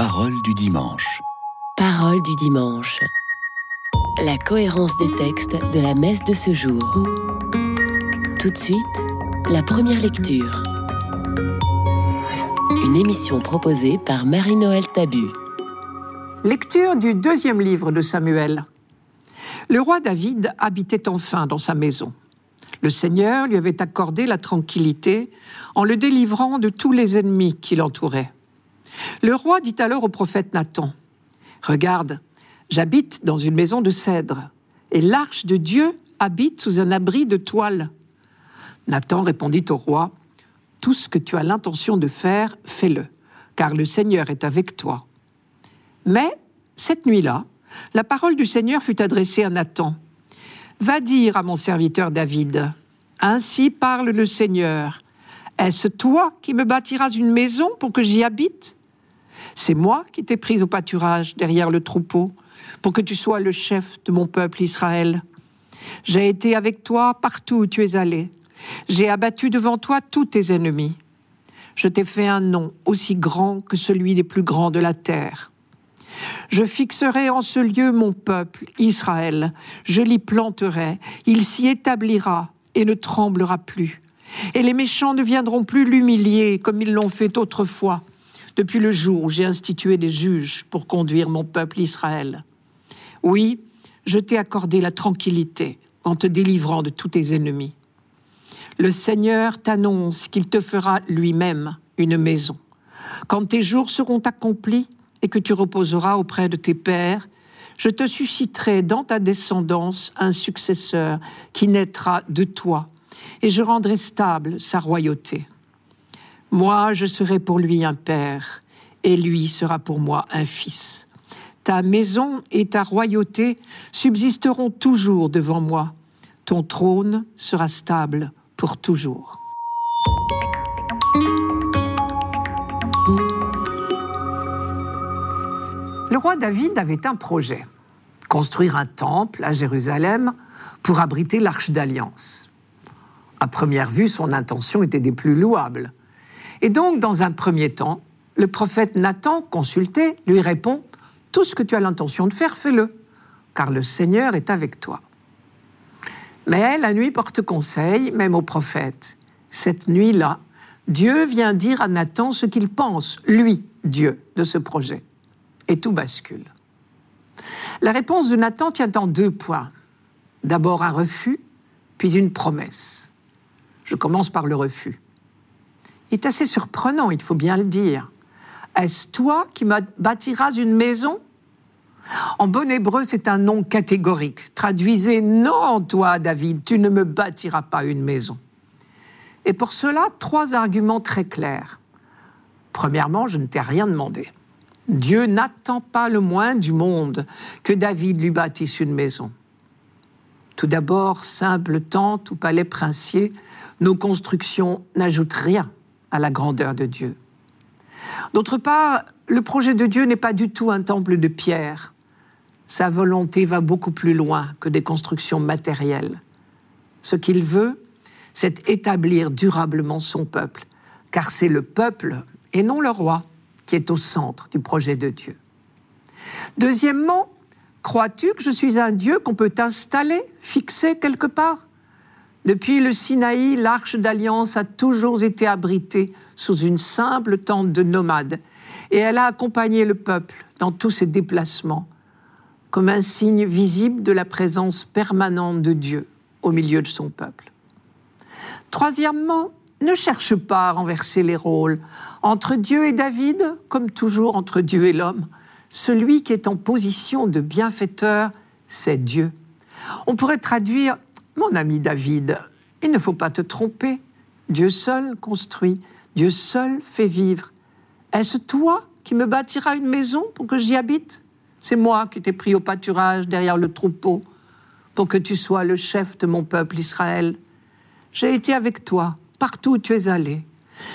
Parole du dimanche. Parole du dimanche. La cohérence des textes de la messe de ce jour. Tout de suite, la première lecture. Une émission proposée par Marie-Noël Tabu. Lecture du deuxième livre de Samuel. Le roi David habitait enfin dans sa maison. Le Seigneur lui avait accordé la tranquillité en le délivrant de tous les ennemis qui l'entouraient. Le roi dit alors au prophète Nathan, Regarde, j'habite dans une maison de cèdre, et l'arche de Dieu habite sous un abri de toile. Nathan répondit au roi, Tout ce que tu as l'intention de faire, fais-le, car le Seigneur est avec toi. Mais, cette nuit-là, la parole du Seigneur fut adressée à Nathan. Va dire à mon serviteur David, Ainsi parle le Seigneur. Est-ce toi qui me bâtiras une maison pour que j'y habite? C'est moi qui t'ai pris au pâturage derrière le troupeau, pour que tu sois le chef de mon peuple Israël. J'ai été avec toi partout où tu es allé. J'ai abattu devant toi tous tes ennemis. Je t'ai fait un nom aussi grand que celui des plus grands de la terre. Je fixerai en ce lieu mon peuple, Israël. Je l'y planterai. Il s'y établira et ne tremblera plus. Et les méchants ne viendront plus l'humilier comme ils l'ont fait autrefois, depuis le jour où j'ai institué des juges pour conduire mon peuple Israël. Oui, je t'ai accordé la tranquillité en te délivrant de tous tes ennemis. Le Seigneur t'annonce qu'il te fera lui-même une maison. Quand tes jours seront accomplis et que tu reposeras auprès de tes pères, je te susciterai dans ta descendance un successeur qui naîtra de toi, et je rendrai stable sa royauté. Moi, je serai pour lui un père, et lui sera pour moi un fils. Ta maison et ta royauté subsisteront toujours devant moi. Ton trône sera stable pour toujours. Le roi David avait un projet, construire un temple à Jérusalem pour abriter l'arche d'alliance. À première vue, son intention était des plus louables. Et donc, dans un premier temps, le prophète Nathan, consulté, lui répond Tout ce que tu as l'intention de faire, fais-le, car le Seigneur est avec toi. Mais la nuit porte conseil, même au prophète. Cette nuit-là, Dieu vient dire à Nathan ce qu'il pense, lui, Dieu, de ce projet. Et tout bascule. La réponse de Nathan tient en deux points. D'abord un refus, puis une promesse. Je commence par le refus. Est assez surprenant, il faut bien le dire. Est-ce toi qui bâtiras une maison? En bon hébreu, c'est un nom catégorique. Traduisez non, toi, David, tu ne me bâtiras pas une maison. Et pour cela, trois arguments très clairs. Premièrement, je ne t'ai rien demandé. Dieu n'attend pas le moins du monde que David lui bâtisse une maison. Tout d'abord, simple tente ou palais princier, nos constructions n'ajoutent rien à la grandeur de Dieu. D'autre part, le projet de Dieu n'est pas du tout un temple de pierre. Sa volonté va beaucoup plus loin que des constructions matérielles. Ce qu'il veut, c'est établir durablement son peuple, car c'est le peuple et non le roi qui est au centre du projet de Dieu. Deuxièmement, crois-tu que je suis un Dieu qu'on peut installer, fixer quelque part? Depuis le Sinaï, l'arche d'alliance a toujours été abritée sous une simple tente de nomades, et elle a accompagné le peuple dans tous ses déplacements, comme un signe visible de la présence permanente de Dieu au milieu de son peuple. Troisièmement, ne cherche pas à renverser les rôles. Entre Dieu et David, comme toujours entre Dieu et l'homme, celui qui est en position de bienfaiteur, c'est Dieu. On pourrait traduire, mon ami David, il ne faut pas te tromper. Dieu seul construit, Dieu seul fait vivre. Est-ce toi qui me bâtiras une maison pour que j'y habite? C'est moi qui t'ai pris au pâturage derrière le troupeau pour que tu sois le chef de mon peuple Israël. J'ai été avec toi partout où tu es allé.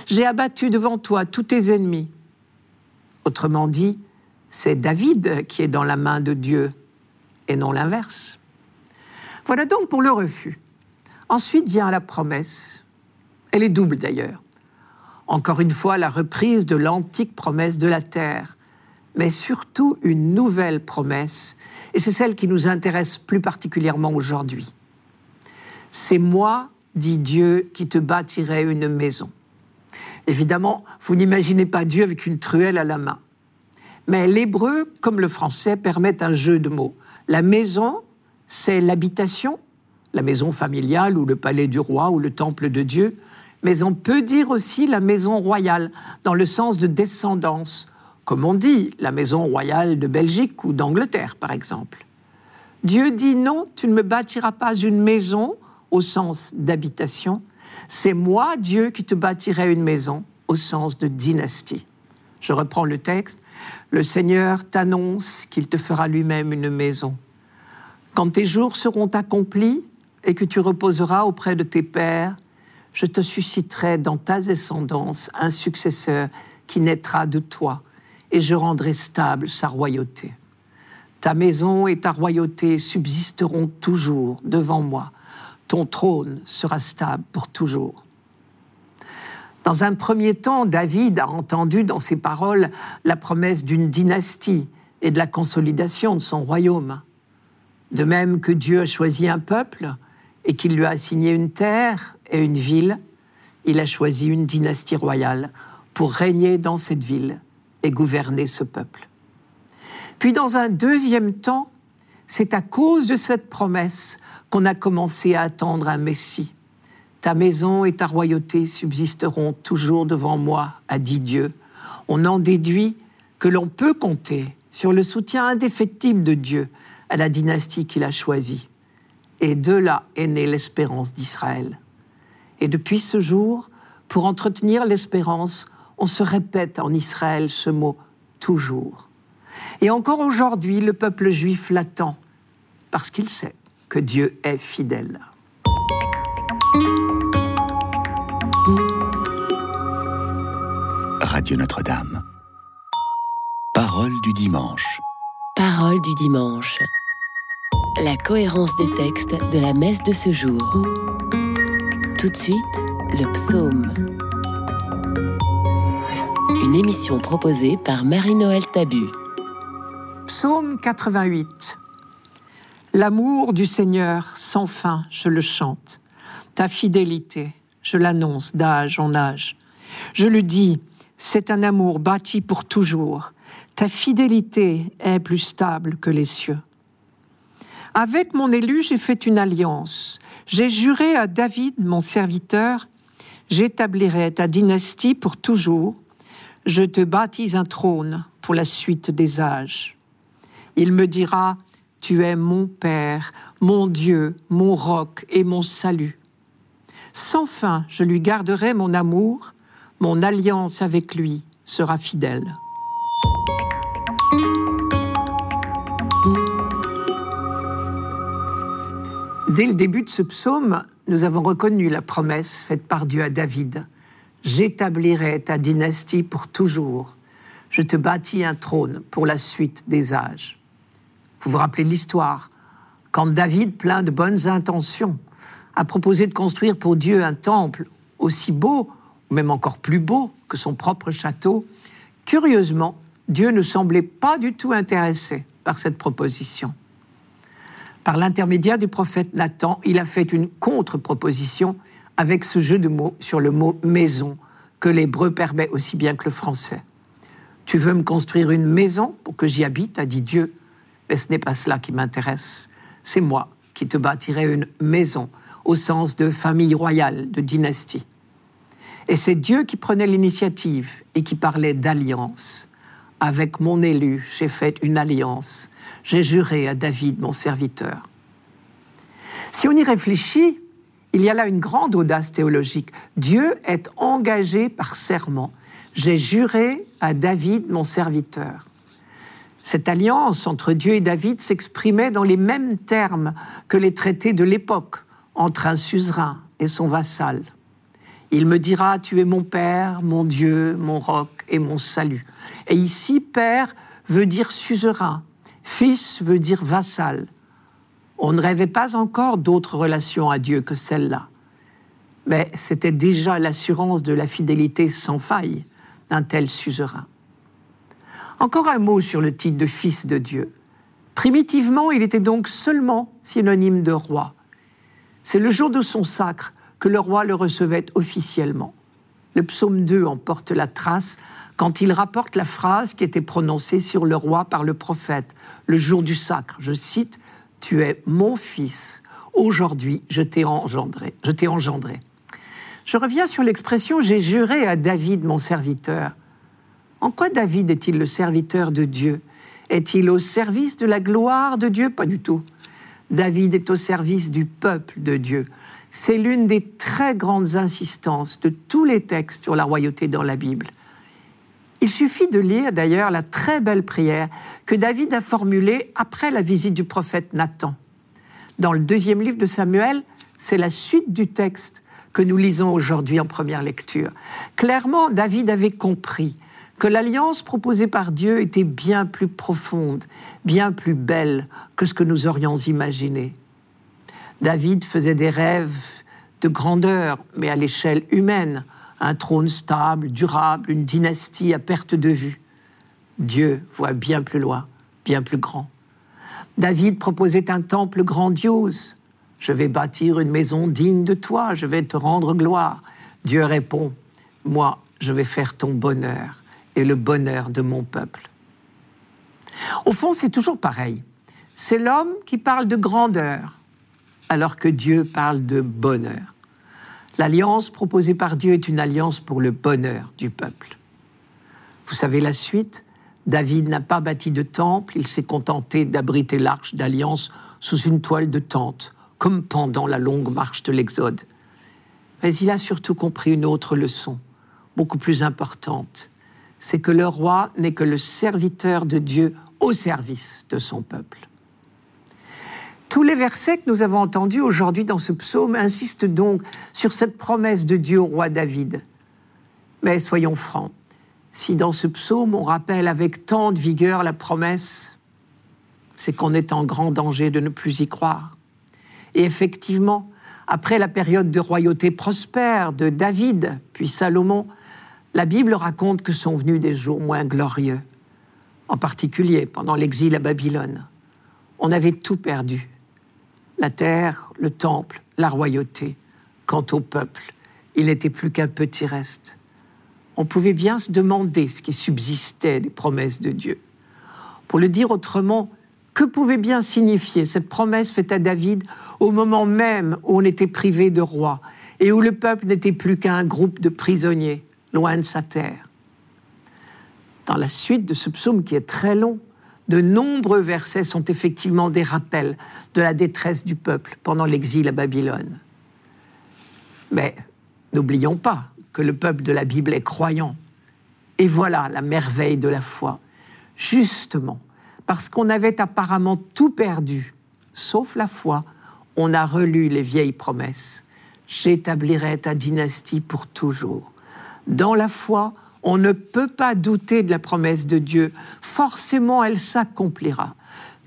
J'ai abattu devant toi tous tes ennemis. Autrement dit, c'est David qui est dans la main de Dieu et non l'inverse. Voilà donc pour le refus. Ensuite vient la promesse. Elle est double d'ailleurs. Encore une fois, la reprise de l'antique promesse de la terre. mais surtout une nouvelle promesse, et c'est celle qui nous intéresse plus particulièrement aujourd'hui. C'est moi, dit Dieu, qui te bâtirai une maison. Évidemment, vous n'imaginez pas Dieu avec une truelle à la main. Mais l'hébreu, comme le français, permet un jeu de mots. La maison, c'est l'habitation, la maison familiale ou le palais du roi ou le temple de Dieu, mais on peut dire aussi la maison royale, dans le sens de descendance, comme on dit la maison royale de Belgique ou d'Angleterre, par exemple. Dieu dit non, tu ne me bâtiras pas une maison au sens d'habitation, c'est moi, Dieu, qui te bâtirai une maison au sens de dynastie. Je reprends le texte. Le Seigneur t'annonce qu'il te fera lui-même une maison. Quand tes jours seront accomplis et que tu reposeras auprès de tes pères, je te susciterai dans ta descendance un successeur qui naîtra de toi, et je rendrai stable sa royauté. Ta maison et ta royauté subsisteront toujours devant moi. Ton trône sera stable pour toujours. Dans un premier temps, David a entendu dans ses paroles la promesse d'une dynastie et de la consolidation de son royaume. De même que Dieu a choisi un peuple et qu'il lui a assigné une terre et une ville, il a choisi une dynastie royale pour régner dans cette ville et gouverner ce peuple. Puis dans un deuxième temps, c'est à cause de cette promesse qu'on a commencé à attendre un Messie. Ta maison et ta royauté subsisteront toujours devant moi, a dit Dieu. On en déduit que l'on peut compter sur le soutien indéfectible de Dieu à la dynastie qu'il a choisie. Et de là est née l'espérance d'Israël. Et depuis ce jour, pour entretenir l'espérance, on se répète en Israël ce mot toujours. Et encore aujourd'hui, le peuple juif l'attend, parce qu'il sait que Dieu est fidèle. Radio Notre-Dame. Parole du dimanche. Parole du dimanche. La cohérence des textes de la messe de ce jour. Tout de suite, le psaume. Une émission proposée par Marie-Noël Tabu. Psaume 88. L'amour du Seigneur sans fin, je le chante. Ta fidélité, je l'annonce d'âge en âge. Je le dis, c'est un amour bâti pour toujours. Ta fidélité est plus stable que les cieux. Avec mon élu, j'ai fait une alliance. J'ai juré à David, mon serviteur, j'établirai ta dynastie pour toujours. Je te bâtis un trône pour la suite des âges. Il me dira, Tu es mon Père, mon Dieu, mon roc et mon salut. Sans fin, je lui garderai mon amour, mon alliance avec lui sera fidèle. Dès le début de ce psaume, nous avons reconnu la promesse faite par Dieu à David. J'établirai ta dynastie pour toujours. Je te bâtis un trône pour la suite des âges. Vous vous rappelez l'histoire? Quand David, plein de bonnes intentions, a proposé de construire pour Dieu un temple aussi beau, ou même encore plus beau que son propre château, curieusement, Dieu ne semblait pas du tout intéressé par cette proposition par l'intermédiaire du prophète Nathan, il a fait une contre-proposition avec ce jeu de mots sur le mot maison, que l'hébreu permet aussi bien que le français. Tu veux me construire une maison pour que j'y habite, a dit Dieu, mais ce n'est pas cela qui m'intéresse. C'est moi qui te bâtirai une maison au sens de famille royale, de dynastie. Et c'est Dieu qui prenait l'initiative et qui parlait d'alliance. Avec mon élu, j'ai fait une alliance j'ai juré à David, mon serviteur. Si on y réfléchit, il y a là une grande audace théologique. Dieu est engagé par serment. J'ai juré à David, mon serviteur. Cette alliance entre Dieu et David s'exprimait dans les mêmes termes que les traités de l'époque entre un suzerain et son vassal. Il me dira, tu es mon Père, mon Dieu, mon roc et mon salut. Et ici, Père veut dire suzerain, Fils veut dire vassal. On ne rêvait pas encore d'autres relations à Dieu que celle-là. Mais c'était déjà l'assurance de la fidélité sans faille d'un tel suzerain. Encore un mot sur le titre de fils de Dieu. Primitivement, il était donc seulement synonyme de roi. C'est le jour de son sacre que le roi le recevait officiellement. Le psaume 2 en porte la trace quand il rapporte la phrase qui était prononcée sur le roi par le prophète le jour du sacre. Je cite Tu es mon fils. Aujourd'hui, je t'ai engendré. Je t'ai engendré. Je reviens sur l'expression J'ai juré à David, mon serviteur. En quoi David est-il le serviteur de Dieu? Est-il au service de la gloire de Dieu? Pas du tout. David est au service du peuple de Dieu. C'est l'une des très grandes insistances de tous les textes sur la royauté dans la Bible. Il suffit de lire d'ailleurs la très belle prière que David a formulée après la visite du prophète Nathan. Dans le deuxième livre de Samuel, c'est la suite du texte que nous lisons aujourd'hui en première lecture. Clairement, David avait compris que l'alliance proposée par Dieu était bien plus profonde, bien plus belle que ce que nous aurions imaginé. David faisait des rêves de grandeur, mais à l'échelle humaine, un trône stable, durable, une dynastie à perte de vue. Dieu voit bien plus loin, bien plus grand. David proposait un temple grandiose. Je vais bâtir une maison digne de toi, je vais te rendre gloire. Dieu répond, moi, je vais faire ton bonheur et le bonheur de mon peuple. Au fond, c'est toujours pareil. C'est l'homme qui parle de grandeur, alors que Dieu parle de bonheur. L'alliance proposée par Dieu est une alliance pour le bonheur du peuple. Vous savez la suite David n'a pas bâti de temple, il s'est contenté d'abriter l'arche d'alliance sous une toile de tente, comme pendant la longue marche de l'Exode. Mais il a surtout compris une autre leçon, beaucoup plus importante, c'est que le roi n'est que le serviteur de Dieu au service de son peuple. Tous les versets que nous avons entendus aujourd'hui dans ce psaume insistent donc sur cette promesse de Dieu au roi David. Mais soyons francs, si dans ce psaume on rappelle avec tant de vigueur la promesse, c'est qu'on est en grand danger de ne plus y croire. Et effectivement, après la période de royauté prospère de David, puis Salomon, la Bible raconte que sont venus des jours moins glorieux, en particulier pendant l'exil à Babylone. On avait tout perdu la terre, le temple, la royauté. Quant au peuple, il n'était plus qu'un petit reste. On pouvait bien se demander ce qui subsistait des promesses de Dieu. Pour le dire autrement, que pouvait bien signifier cette promesse faite à David au moment même où on était privé de roi et où le peuple n'était plus qu'un groupe de prisonniers loin de sa terre? Dans la suite de ce psaume qui est très long, de nombreux versets sont effectivement des rappels de la détresse du peuple pendant l'exil à Babylone. Mais n'oublions pas que le peuple de la Bible est croyant. Et voilà la merveille de la foi. Justement, parce qu'on avait apparemment tout perdu, sauf la foi, on a relu les vieilles promesses. J'établirai ta dynastie pour toujours. Dans la foi, on ne peut pas douter de la promesse de Dieu. Forcément, elle s'accomplira.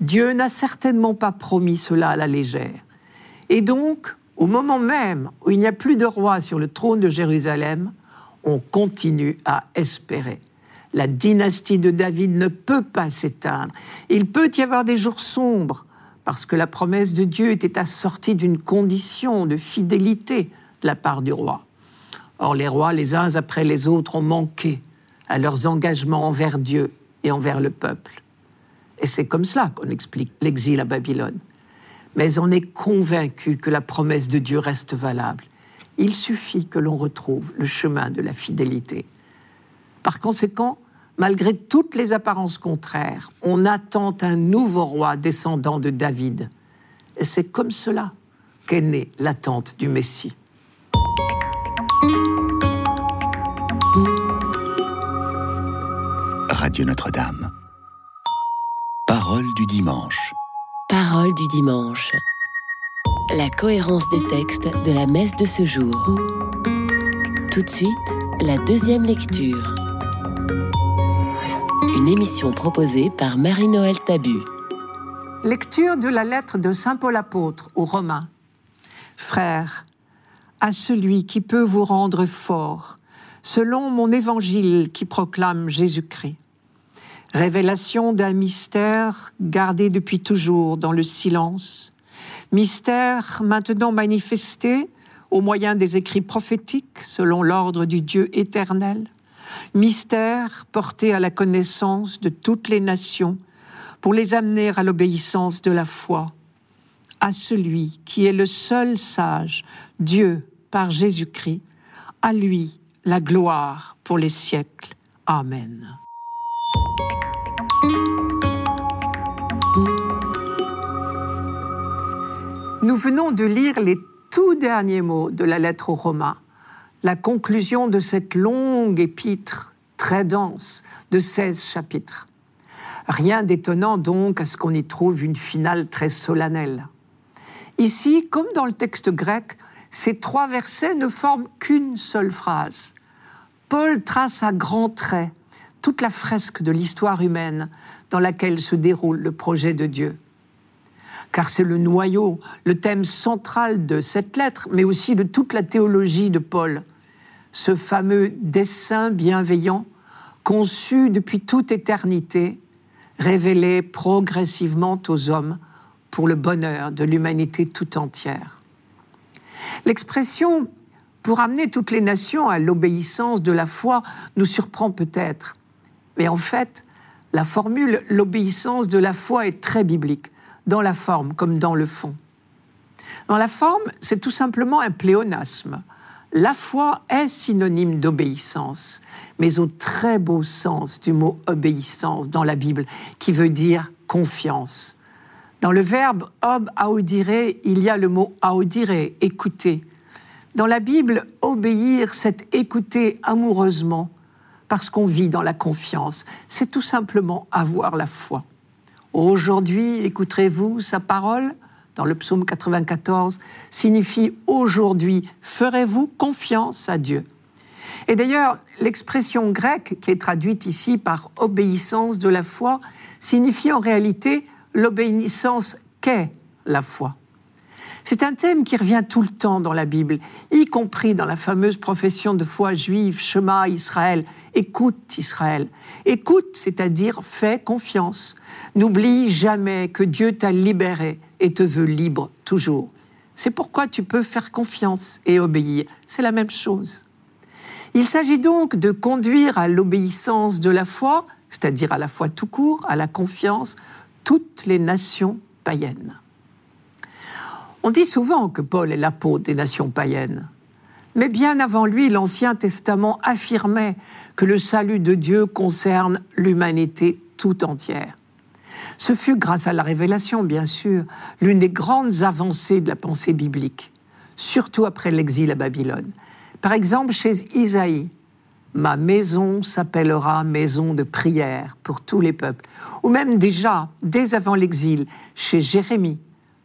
Dieu n'a certainement pas promis cela à la légère. Et donc, au moment même où il n'y a plus de roi sur le trône de Jérusalem, on continue à espérer. La dynastie de David ne peut pas s'éteindre. Il peut y avoir des jours sombres, parce que la promesse de Dieu était assortie d'une condition de fidélité de la part du roi. Or, les rois, les uns après les autres, ont manqué à leurs engagements envers Dieu et envers le peuple. Et c'est comme cela qu'on explique l'exil à Babylone. Mais on est convaincu que la promesse de Dieu reste valable. Il suffit que l'on retrouve le chemin de la fidélité. Par conséquent, malgré toutes les apparences contraires, on attend un nouveau roi descendant de David. Et c'est comme cela qu'est née l'attente du Messie. Radio Notre-Dame. Parole du dimanche. Parole du dimanche. La cohérence des textes de la messe de ce jour. Tout de suite, la deuxième lecture. Une émission proposée par Marie-Noël Tabu. Lecture de la lettre de Saint Paul apôtre aux Romains. Frères, à celui qui peut vous rendre fort, selon mon évangile qui proclame Jésus-Christ Révélation d'un mystère gardé depuis toujours dans le silence. Mystère maintenant manifesté au moyen des écrits prophétiques selon l'ordre du Dieu éternel. Mystère porté à la connaissance de toutes les nations pour les amener à l'obéissance de la foi. À celui qui est le seul sage, Dieu par Jésus-Christ, à lui la gloire pour les siècles. Amen. Nous venons de lire les tout derniers mots de la lettre aux Romains, la conclusion de cette longue épître très dense de 16 chapitres. Rien d'étonnant donc à ce qu'on y trouve une finale très solennelle. Ici, comme dans le texte grec, ces trois versets ne forment qu'une seule phrase. Paul trace à grands traits toute la fresque de l'histoire humaine dans laquelle se déroule le projet de Dieu. Car c'est le noyau, le thème central de cette lettre, mais aussi de toute la théologie de Paul, ce fameux dessein bienveillant conçu depuis toute éternité, révélé progressivement aux hommes pour le bonheur de l'humanité tout entière. L'expression pour amener toutes les nations à l'obéissance de la foi nous surprend peut-être, mais en fait, la formule l'obéissance de la foi est très biblique, dans la forme comme dans le fond. Dans la forme, c'est tout simplement un pléonasme. La foi est synonyme d'obéissance, mais au très beau sens du mot obéissance dans la Bible, qui veut dire confiance. Dans le verbe ob audire, il y a le mot audire, écouter. Dans la Bible, obéir, c'est écouter amoureusement, parce qu'on vit dans la confiance. C'est tout simplement avoir la foi. Aujourd'hui, écouterez-vous sa parole dans le psaume 94 signifie aujourd'hui, ferez-vous confiance à Dieu? Et d'ailleurs, l'expression grecque qui est traduite ici par obéissance de la foi signifie en réalité l'obéissance qu'est la foi. C'est un thème qui revient tout le temps dans la Bible, y compris dans la fameuse profession de foi juive Shema Israël. Écoute Israël. Écoute, c'est-à-dire fais confiance. N'oublie jamais que Dieu t'a libéré et te veut libre toujours. C'est pourquoi tu peux faire confiance et obéir. C'est la même chose. Il s'agit donc de conduire à l'obéissance de la foi, c'est-à-dire à la foi tout court, à la confiance, toutes les nations païennes. On dit souvent que Paul est l'apôtre des nations païennes. Mais bien avant lui, l'Ancien Testament affirmait que le salut de Dieu concerne l'humanité tout entière. Ce fut grâce à la révélation, bien sûr, l'une des grandes avancées de la pensée biblique, surtout après l'exil à Babylone. Par exemple, chez Isaïe, Ma maison s'appellera maison de prière pour tous les peuples. Ou même déjà, dès avant l'exil, chez Jérémie,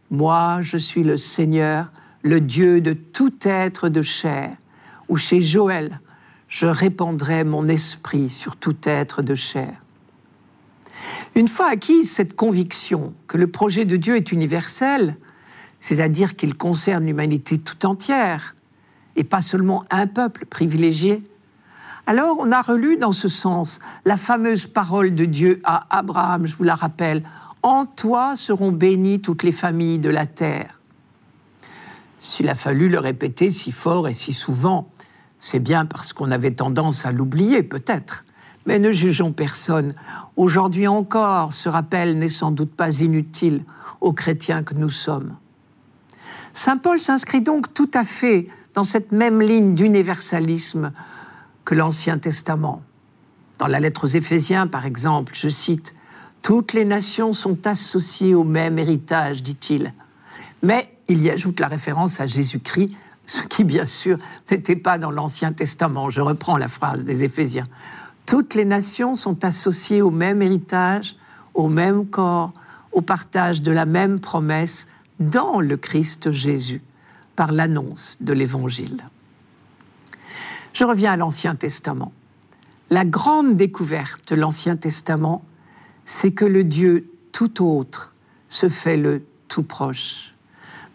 moi, je suis le Seigneur, le Dieu de tout être de chair. Ou chez Joël, je répandrai mon esprit sur tout être de chair. Une fois acquise cette conviction que le projet de Dieu est universel, c'est-à-dire qu'il concerne l'humanité tout entière, et pas seulement un peuple privilégié, alors on a relu dans ce sens la fameuse parole de Dieu à Abraham, je vous la rappelle, en toi seront bénies toutes les familles de la terre. S'il a fallu le répéter si fort et si souvent, c'est bien parce qu'on avait tendance à l'oublier peut-être. Mais ne jugeons personne. Aujourd'hui encore, ce rappel n'est sans doute pas inutile aux chrétiens que nous sommes. Saint Paul s'inscrit donc tout à fait dans cette même ligne d'universalisme que l'Ancien Testament. Dans la lettre aux Éphésiens, par exemple, je cite toutes les nations sont associées au même héritage, dit-il. Mais il y ajoute la référence à Jésus-Christ, ce qui bien sûr n'était pas dans l'Ancien Testament. Je reprends la phrase des Éphésiens. Toutes les nations sont associées au même héritage, au même corps, au partage de la même promesse dans le Christ Jésus, par l'annonce de l'Évangile. Je reviens à l'Ancien Testament. La grande découverte de l'Ancien Testament, c'est que le Dieu tout autre se fait le tout proche.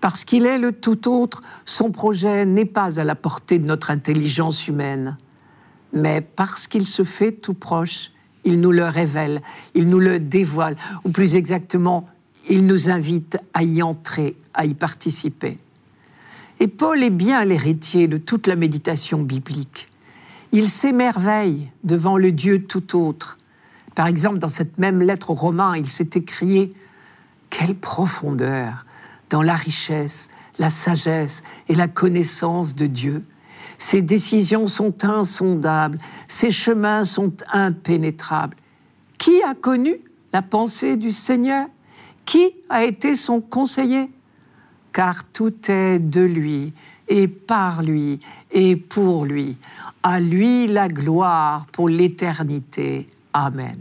Parce qu'il est le tout autre, son projet n'est pas à la portée de notre intelligence humaine. Mais parce qu'il se fait tout proche, il nous le révèle, il nous le dévoile, ou plus exactement, il nous invite à y entrer, à y participer. Et Paul est bien l'héritier de toute la méditation biblique. Il s'émerveille devant le Dieu tout autre. Par exemple, dans cette même lettre aux Romains, il s'est écrié Quelle profondeur dans la richesse, la sagesse et la connaissance de Dieu. Ses décisions sont insondables, ses chemins sont impénétrables. Qui a connu la pensée du Seigneur? Qui a été son conseiller? Car tout est de lui et par lui et pour lui. À lui la gloire pour l'éternité. Amen.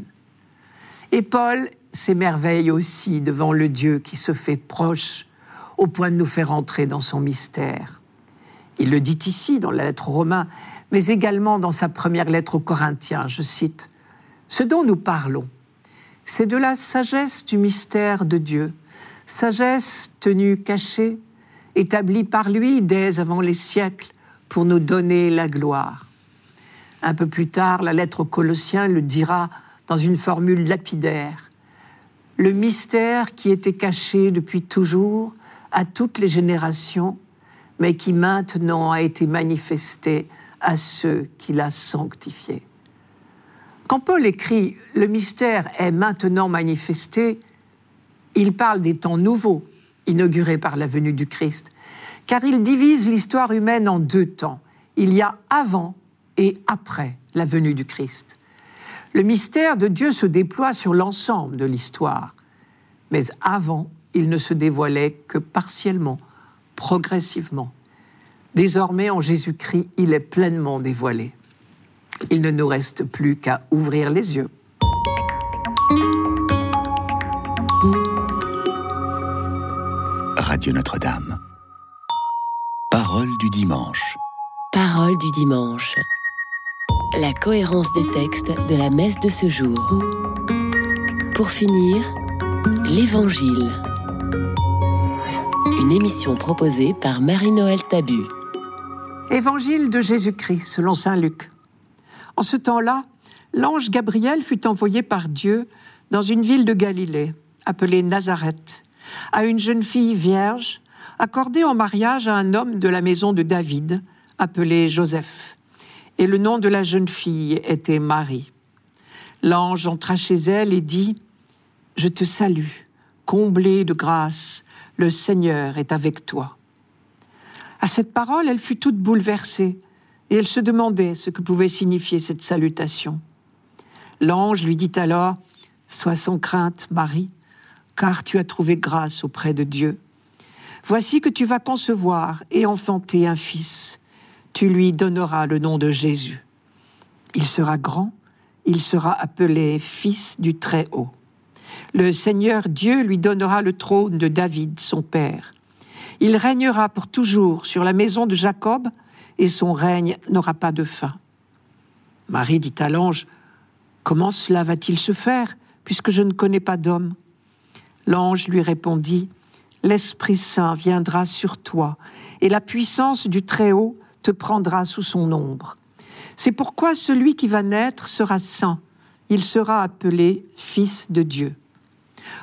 Et Paul s'émerveille aussi devant le Dieu qui se fait proche au point de nous faire entrer dans son mystère. Il le dit ici dans la lettre aux Romains, mais également dans sa première lettre aux Corinthiens, je cite, Ce dont nous parlons, c'est de la sagesse du mystère de Dieu, sagesse tenue cachée, établie par lui dès avant les siècles pour nous donner la gloire. Un peu plus tard, la lettre aux Colossiens le dira dans une formule lapidaire. Le mystère qui était caché depuis toujours à toutes les générations mais qui maintenant a été manifesté à ceux qui l'a sanctifié. Quand Paul écrit Le mystère est maintenant manifesté, il parle des temps nouveaux inaugurés par la venue du Christ, car il divise l'histoire humaine en deux temps. Il y a avant et après la venue du Christ. Le mystère de Dieu se déploie sur l'ensemble de l'histoire, mais avant, il ne se dévoilait que partiellement progressivement. Désormais, en Jésus-Christ, il est pleinement dévoilé. Il ne nous reste plus qu'à ouvrir les yeux. Radio Notre-Dame. Parole du dimanche. Parole du dimanche. La cohérence des textes de la messe de ce jour. Pour finir, l'Évangile une émission proposée par Marie-Noël Tabu. Évangile de Jésus-Christ selon Saint Luc. En ce temps-là, l'ange Gabriel fut envoyé par Dieu dans une ville de Galilée, appelée Nazareth, à une jeune fille vierge, accordée en mariage à un homme de la maison de David, appelé Joseph. Et le nom de la jeune fille était Marie. L'ange entra chez elle et dit, Je te salue, comblée de grâce, le Seigneur est avec toi. À cette parole, elle fut toute bouleversée, et elle se demandait ce que pouvait signifier cette salutation. L'ange lui dit alors, Sois sans crainte, Marie, car tu as trouvé grâce auprès de Dieu. Voici que tu vas concevoir et enfanter un fils. Tu lui donneras le nom de Jésus. Il sera grand, il sera appelé Fils du Très-Haut. Le Seigneur Dieu lui donnera le trône de David, son père. Il régnera pour toujours sur la maison de Jacob, et son règne n'aura pas de fin. Marie dit à l'ange, Comment cela va-t-il se faire, puisque je ne connais pas d'homme? L'ange lui répondit, L'Esprit Saint viendra sur toi, et la puissance du Très-Haut te prendra sous son ombre. C'est pourquoi celui qui va naître sera saint, il sera appelé Fils de Dieu.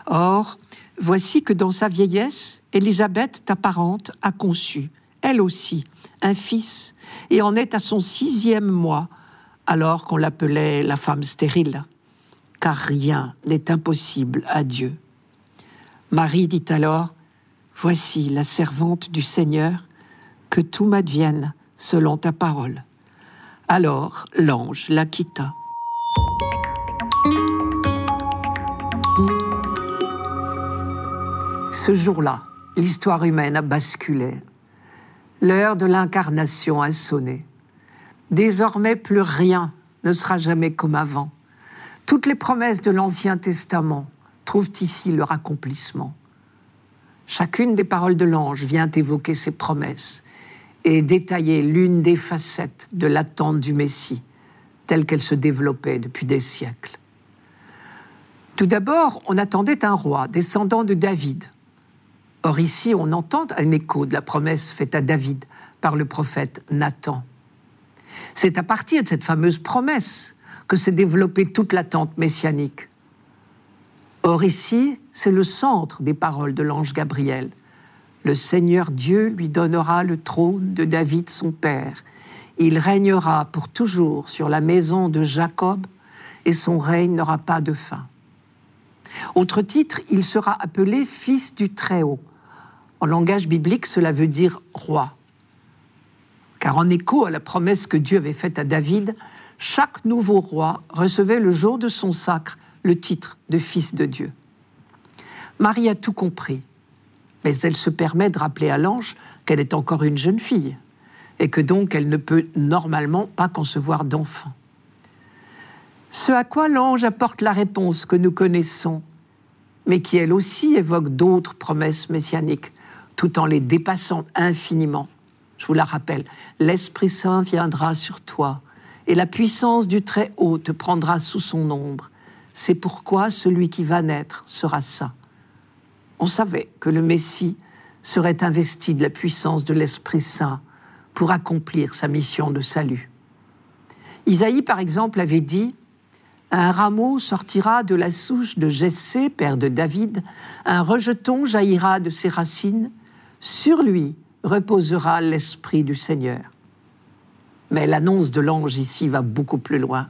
Or, voici que dans sa vieillesse, Élisabeth, ta parente, a conçu, elle aussi, un fils, et en est à son sixième mois, alors qu'on l'appelait la femme stérile, car rien n'est impossible à Dieu. Marie dit alors, Voici la servante du Seigneur, que tout m'advienne selon ta parole. Alors l'ange la quitta. Ce jour-là, l'histoire humaine a basculé. L'heure de l'incarnation a sonné. Désormais, plus rien ne sera jamais comme avant. Toutes les promesses de l'Ancien Testament trouvent ici leur accomplissement. Chacune des paroles de l'ange vient évoquer ces promesses et détailler l'une des facettes de l'attente du Messie, telle qu'elle se développait depuis des siècles. Tout d'abord, on attendait un roi descendant de David, Or ici, on entend un écho de la promesse faite à David par le prophète Nathan. C'est à partir de cette fameuse promesse que s'est développée toute l'attente messianique. Or ici, c'est le centre des paroles de l'ange Gabriel. Le Seigneur Dieu lui donnera le trône de David son père. Il régnera pour toujours sur la maison de Jacob et son règne n'aura pas de fin. Autre titre, il sera appelé fils du Très-Haut. En langage biblique, cela veut dire roi. Car en écho à la promesse que Dieu avait faite à David, chaque nouveau roi recevait le jour de son sacre le titre de fils de Dieu. Marie a tout compris, mais elle se permet de rappeler à l'ange qu'elle est encore une jeune fille et que donc elle ne peut normalement pas concevoir d'enfant. Ce à quoi l'ange apporte la réponse que nous connaissons, mais qui elle aussi évoque d'autres promesses messianiques, tout en les dépassant infiniment. Je vous la rappelle, l'Esprit Saint viendra sur toi, et la puissance du Très-Haut te prendra sous son ombre. C'est pourquoi celui qui va naître sera saint. On savait que le Messie serait investi de la puissance de l'Esprit Saint pour accomplir sa mission de salut. Isaïe, par exemple, avait dit un rameau sortira de la souche de Jessé, père de David, un rejeton jaillira de ses racines, sur lui reposera l'esprit du Seigneur. Mais l'annonce de l'ange ici va beaucoup plus loin,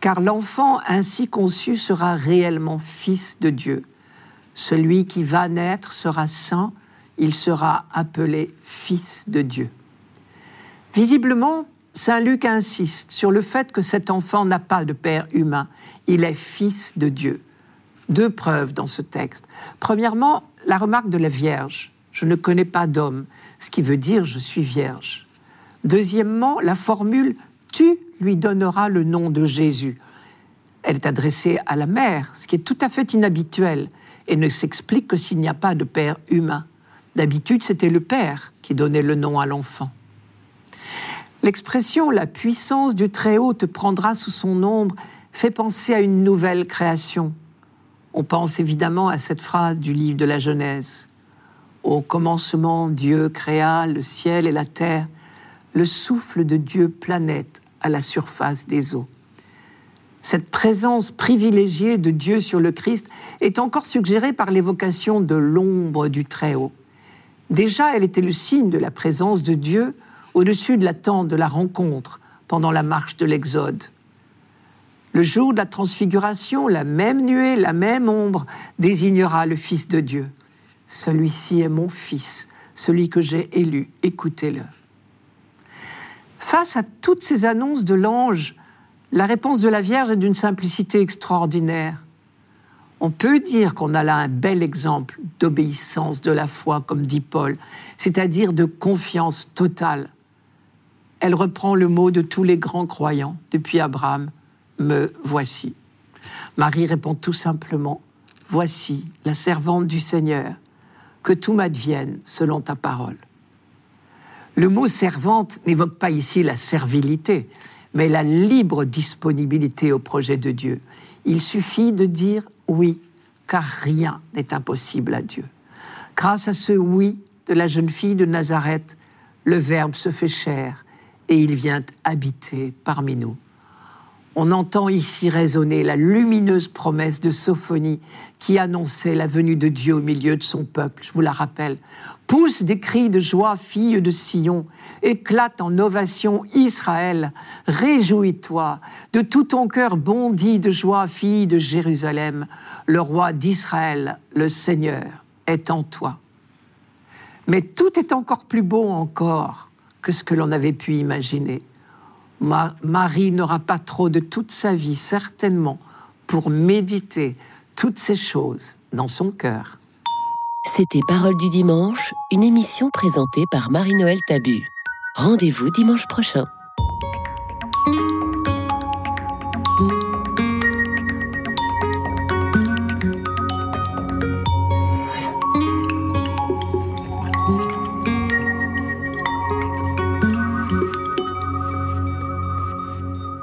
car l'enfant ainsi conçu sera réellement fils de Dieu. Celui qui va naître sera saint, il sera appelé fils de Dieu. Visiblement, Saint Luc insiste sur le fait que cet enfant n'a pas de père humain, il est fils de Dieu. Deux preuves dans ce texte. Premièrement, la remarque de la Vierge, je ne connais pas d'homme, ce qui veut dire je suis vierge. Deuxièmement, la formule tu lui donneras le nom de Jésus. Elle est adressée à la mère, ce qui est tout à fait inhabituel et ne s'explique que s'il n'y a pas de père humain. D'habitude, c'était le père qui donnait le nom à l'enfant. L'expression la puissance du Très-Haut te prendra sous son ombre fait penser à une nouvelle création. On pense évidemment à cette phrase du livre de la Genèse. Au commencement, Dieu créa le ciel et la terre. Le souffle de Dieu planète à la surface des eaux. Cette présence privilégiée de Dieu sur le Christ est encore suggérée par l'évocation de l'ombre du Très-Haut. Déjà, elle était le signe de la présence de Dieu au-dessus de la tente de la rencontre pendant la marche de l'Exode. Le jour de la transfiguration, la même nuée, la même ombre désignera le Fils de Dieu. Celui-ci est mon Fils, celui que j'ai élu, écoutez-le. Face à toutes ces annonces de l'ange, la réponse de la Vierge est d'une simplicité extraordinaire. On peut dire qu'on a là un bel exemple d'obéissance de la foi, comme dit Paul, c'est-à-dire de confiance totale elle reprend le mot de tous les grands croyants depuis Abraham, me voici. Marie répond tout simplement, voici la servante du Seigneur, que tout m'advienne selon ta parole. Le mot servante n'évoque pas ici la servilité, mais la libre disponibilité au projet de Dieu. Il suffit de dire oui, car rien n'est impossible à Dieu. Grâce à ce oui de la jeune fille de Nazareth, le Verbe se fait chair et il vient habiter parmi nous. On entend ici résonner la lumineuse promesse de Sophonie qui annonçait la venue de Dieu au milieu de son peuple, je vous la rappelle. Pousse des cris de joie, fille de Sion, éclate en ovation Israël, réjouis-toi, de tout ton cœur bondit de joie, fille de Jérusalem, le roi d'Israël, le Seigneur, est en toi. Mais tout est encore plus beau encore que ce que l'on avait pu imaginer. Marie n'aura pas trop de toute sa vie, certainement, pour méditer toutes ces choses dans son cœur. C'était Parole du dimanche, une émission présentée par Marie-Noël Tabu. Rendez-vous dimanche prochain.